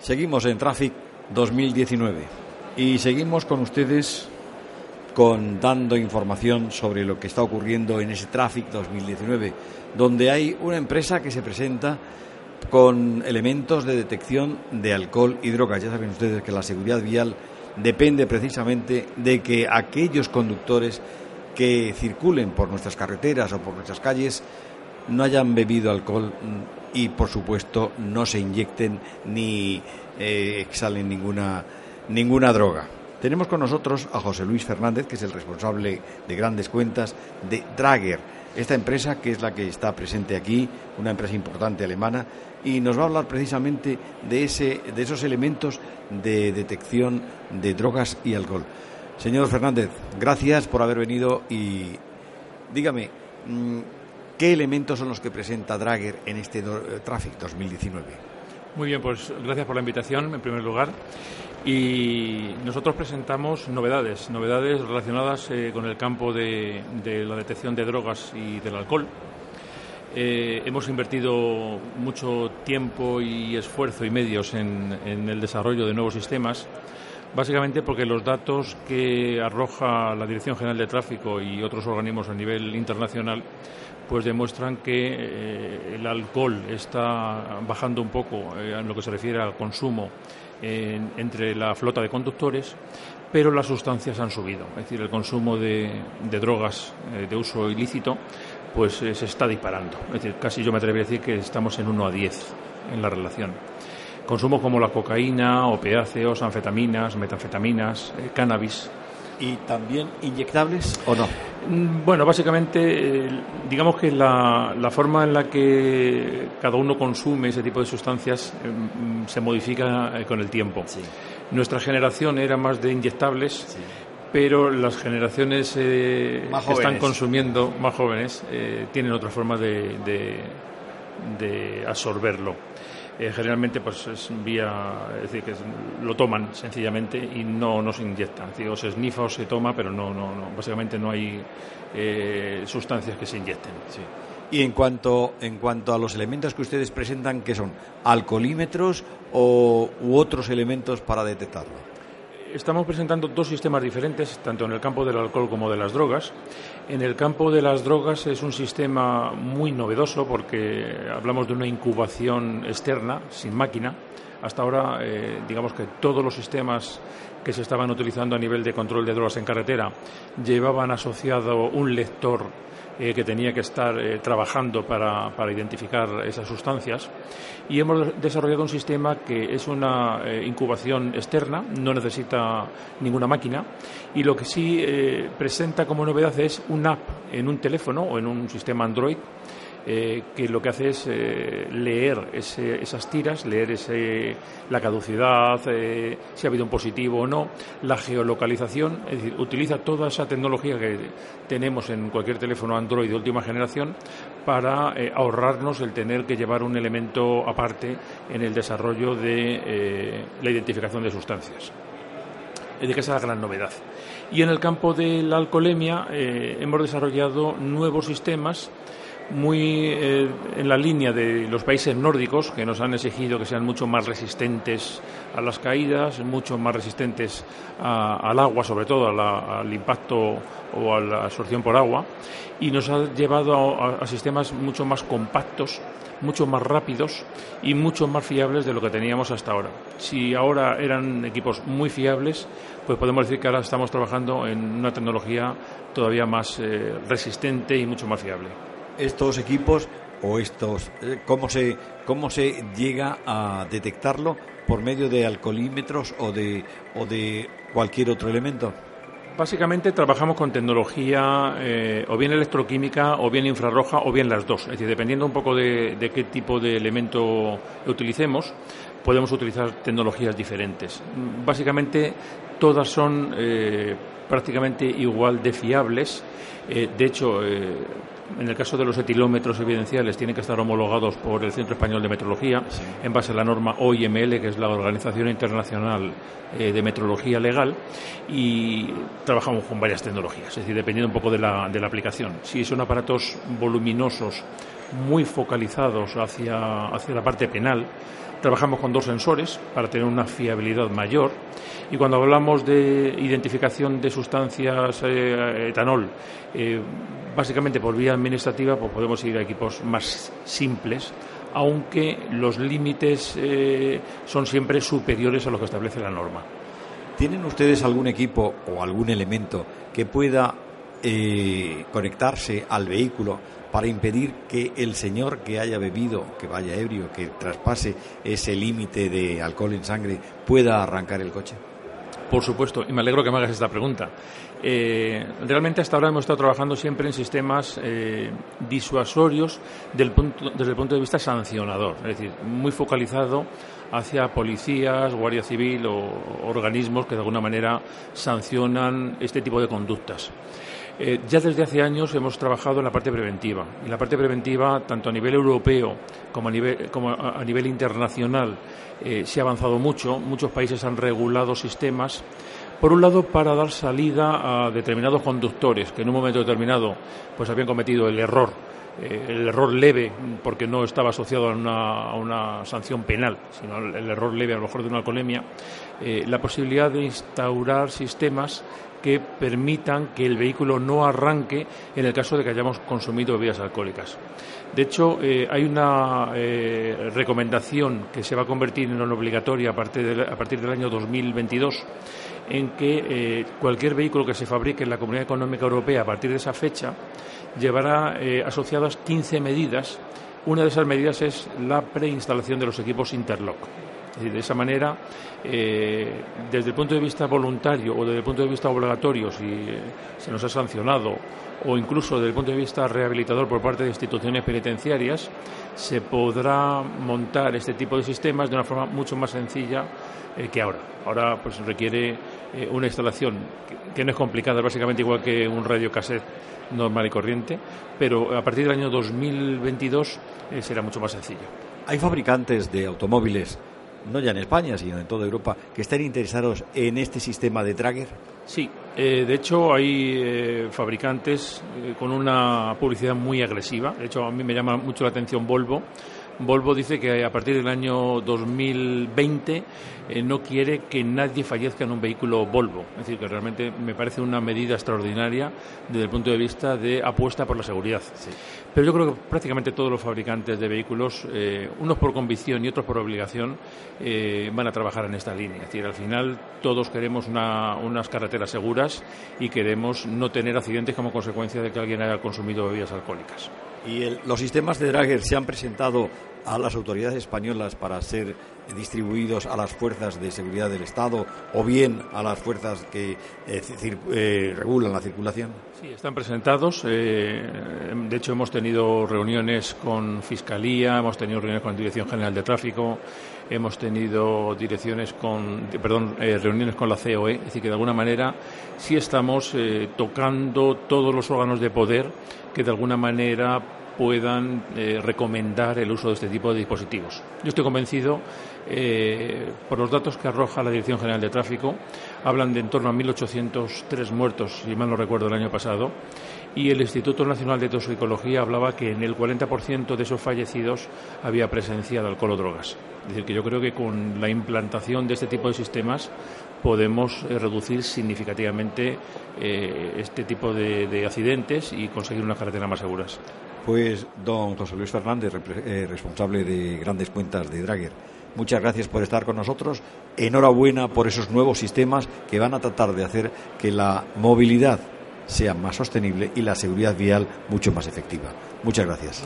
Seguimos en Traffic 2019 y seguimos con ustedes con dando información sobre lo que está ocurriendo en ese Traffic 2019, donde hay una empresa que se presenta con elementos de detección de alcohol y drogas. Ya saben ustedes que la seguridad vial depende precisamente de que aquellos conductores que circulen por nuestras carreteras o por nuestras calles no hayan bebido alcohol y, por supuesto, no se inyecten ni eh, exhalen ninguna, ninguna droga. Tenemos con nosotros a José Luis Fernández, que es el responsable de grandes cuentas de Drager, esta empresa que es la que está presente aquí, una empresa importante alemana, y nos va a hablar precisamente de, ese, de esos elementos de detección de drogas y alcohol. Señor Fernández, gracias por haber venido y dígame, mm, ¿qué elementos son los que presenta Drager en este eh, Traffic 2019? Muy bien, pues gracias por la invitación en primer lugar. Y nosotros presentamos novedades, novedades relacionadas eh, con el campo de, la detección de drogas y del alcohol. Eh, hemos invertido mucho tiempo y esfuerzo y medios en el desarrollo de nuevos sistemas Básicamente porque los datos que arroja la Dirección General de Tráfico y otros organismos a nivel internacional pues demuestran que eh, el alcohol está bajando un poco eh, en lo que se refiere al consumo entre la flota de conductores, pero las sustancias han subido. Es decir, el consumo de, drogas eh, de uso ilícito pues se está disparando. Es decir, casi yo me atrevería a decir que estamos en 1 a 10 en la relación. Consumos como la cocaína, opiáceos, anfetaminas, metanfetaminas, cannabis. ¿Y también inyectables o no? Mm, bueno, básicamente, digamos que la, forma en la que cada uno consume ese tipo de sustancias eh, mm, se modifica eh, con el tiempo. Nuestra generación era más de inyectables. pero las generaciones que están consumiendo, más jóvenes, tienen otra forma de, de absorberlo. Eh, generalmente pues es vía, es decir, que lo toman sencillamente y no, no se inyectan. o se esnifa o se toma, pero no, no, no básicamente no hay eh, sustancias que se inyecten. Y en cuanto, en cuanto a los elementos que ustedes presentan, ¿qué son? ¿Alcoholímetros o, u otros elementos para detectarlo? Estamos presentando dos sistemas diferentes, tanto en el campo del alcohol como de las drogas. En el campo de las drogas es un sistema muy novedoso porque hablamos de una incubación externa, sin máquina. Hasta ahora, eh, digamos que todos los sistemas que se estaban utilizando a nivel de control de drogas en carretera llevaban asociado un lector eh, que tenía que estar eh, trabajando para, identificar esas sustancias. Y hemos desarrollado un sistema que es una eh, incubación externa, no necesita ninguna máquina, y lo que sí presenta como novedad es una app en un teléfono o en un sistema Android eh, que lo que hace es eh, leer esas tiras, leer ese, la caducidad, eh, si ha habido un positivo o no, la geolocalización, es decir, utiliza toda esa tecnología que tenemos en cualquier teléfono Android de última generación para ahorrarnos el tener que llevar un elemento aparte en el desarrollo de la identificación de sustancias. Es decir, esa es la gran novedad. Y en el campo de la alcoholemia hemos desarrollado nuevos sistemas muy eh, en la línea de los países nórdicos que nos han exigido que sean mucho más resistentes a las caídas, mucho más resistentes al agua, sobre todo al impacto o a la absorción por agua, y nos ha llevado a, sistemas mucho más compactos, mucho más rápidos y mucho más fiables de lo que teníamos hasta ahora. Si ahora eran equipos muy fiables, pues podemos decir que ahora estamos trabajando en una tecnología todavía más eh, resistente y mucho más fiable estos equipos o estos eh, cómo se cómo se llega a detectarlo por medio de alcoholímetros o de o de cualquier otro elemento Básicamente trabajamos con tecnología eh, o bien electroquímica o bien infrarroja o bien las dos. Es decir, dependiendo un poco de, qué tipo de elemento utilicemos, podemos utilizar tecnologías diferentes. Básicamente todas son eh, prácticamente igual de fiables. de hecho, en el caso de los etilómetros evidenciales, tienen que estar homologados por el Centro Español de Metrología en base a la norma OIML, que es la Organización Internacional eh, de Metrología Legal, y trabajamos con varias tecnologías, es decir, dependiendo un poco de la, de la aplicación. Si son aparatos voluminosos, muy focalizados hacia, hacia la parte penal, Trabajamos con dos sensores para tener una fiabilidad mayor y cuando hablamos de identificación de sustancias eh, etanol, eh, básicamente por vía administrativa, pues podemos ir a equipos más simples, aunque los límites eh, son siempre superiores a lo que establece la norma. ¿Tienen ustedes algún equipo o algún elemento que pueda conectarse al vehículo para impedir que el señor que haya bebido, que vaya ebrio, que traspase ese límite de alcohol en sangre, pueda arrancar el coche? Por supuesto, y me alegro que me hagas esta pregunta. Eh, realmente hasta ahora hemos estado trabajando siempre en sistemas eh, disuasorios desde el punto de vista sancionador, es decir, muy focalizado hacia policías, Guardia Civil o organismos que de alguna manera sancionan este tipo de conductas. Eh, ya desde hace años hemos trabajado en la parte preventiva. En la parte preventiva, tanto a nivel europeo como a nivel, internacional, eh, se ha avanzado mucho. Muchos países han regulado sistemas. Por un lado, para dar salida a determinados conductores que en un momento determinado pues habían cometido el error eh, el error leve, porque no estaba asociado a una, sanción penal, sino el error leve a lo mejor de una alcoholemia, la posibilidad de instaurar sistemas que permitan que el vehículo no arranque en el caso de que hayamos consumido bebidas alcohólicas. De hecho, eh, hay una eh, recomendación que se va a convertir en una obligatoria a partir, a partir del año 2022 en que eh, cualquier vehículo que se fabrique en la Comunidad Económica Europea a partir de esa fecha llevará asociadas 15 medidas. Una de esas medidas es la preinstalación de los equipos Interlock de esa manera, eh, desde el punto de vista voluntario o desde el punto de vista obligatorio, si eh, se nos ha sancionado, o incluso desde el punto de vista rehabilitador por parte de instituciones penitenciarias, se podrá montar este tipo de sistemas de una forma mucho más sencilla eh, que ahora. Ahora pues requiere una instalación que, no es complicada, básicamente igual que un radio cassette normal y corriente, pero a partir del año 2022 será mucho más sencillo. Hay fabricantes de automóviles no ya en España, sino en toda Europa, que estén interesados en este sistema de Tracker? Sí, eh, de hecho hay eh, fabricantes eh, con una publicidad muy agresiva. De hecho, a mí me llama mucho la atención Volvo Volvo dice que a partir del año 2020 eh, no quiere que nadie fallezca en un vehículo Volvo. Es decir, que realmente me parece una medida extraordinaria desde el punto de vista de apuesta por la seguridad. Pero yo creo que prácticamente todos los fabricantes de vehículos, eh, unos por convicción y otros por obligación, eh, van a trabajar en esta línea. Es decir, al final todos queremos unas carreteras seguras y queremos no tener accidentes como consecuencia de que alguien haya consumido bebidas alcohólicas. ¿Y los sistemas de Dragger se han presentado a las autoridades españolas para ser distribuidos a las fuerzas de seguridad del Estado o bien a las fuerzas que eh, eh, regulan la circulación? Sí, están presentados. Eh, de hecho, hemos tenido reuniones con Fiscalía, hemos tenido reuniones con la Dirección General de Tráfico, hemos tenido direcciones con, perdón, reuniones con la COE. Es decir, que de alguna manera sí estamos tocando todos los órganos de poder que de alguna manera puedan eh, recomendar el uso de este tipo de dispositivos. Yo estoy convencido, eh, por los datos que arroja la Dirección General de Tráfico, hablan de en torno a 1.803 muertos, si mal no recuerdo, el año pasado, y el Instituto Nacional de Toxicología hablaba que en el 40% de esos fallecidos había presencia de alcohol o drogas. Es decir, que yo creo que con la implantación de este tipo de sistemas podemos eh, reducir significativamente este tipo de, de accidentes y conseguir unas carreteras más seguras. Pues don José Luis Fernández, eh, responsable de grandes cuentas de Dragger, muchas gracias por estar con nosotros. Enhorabuena por esos nuevos sistemas que van a tratar de hacer que la movilidad sea más sostenible y la seguridad vial mucho más efectiva. Muchas gracias.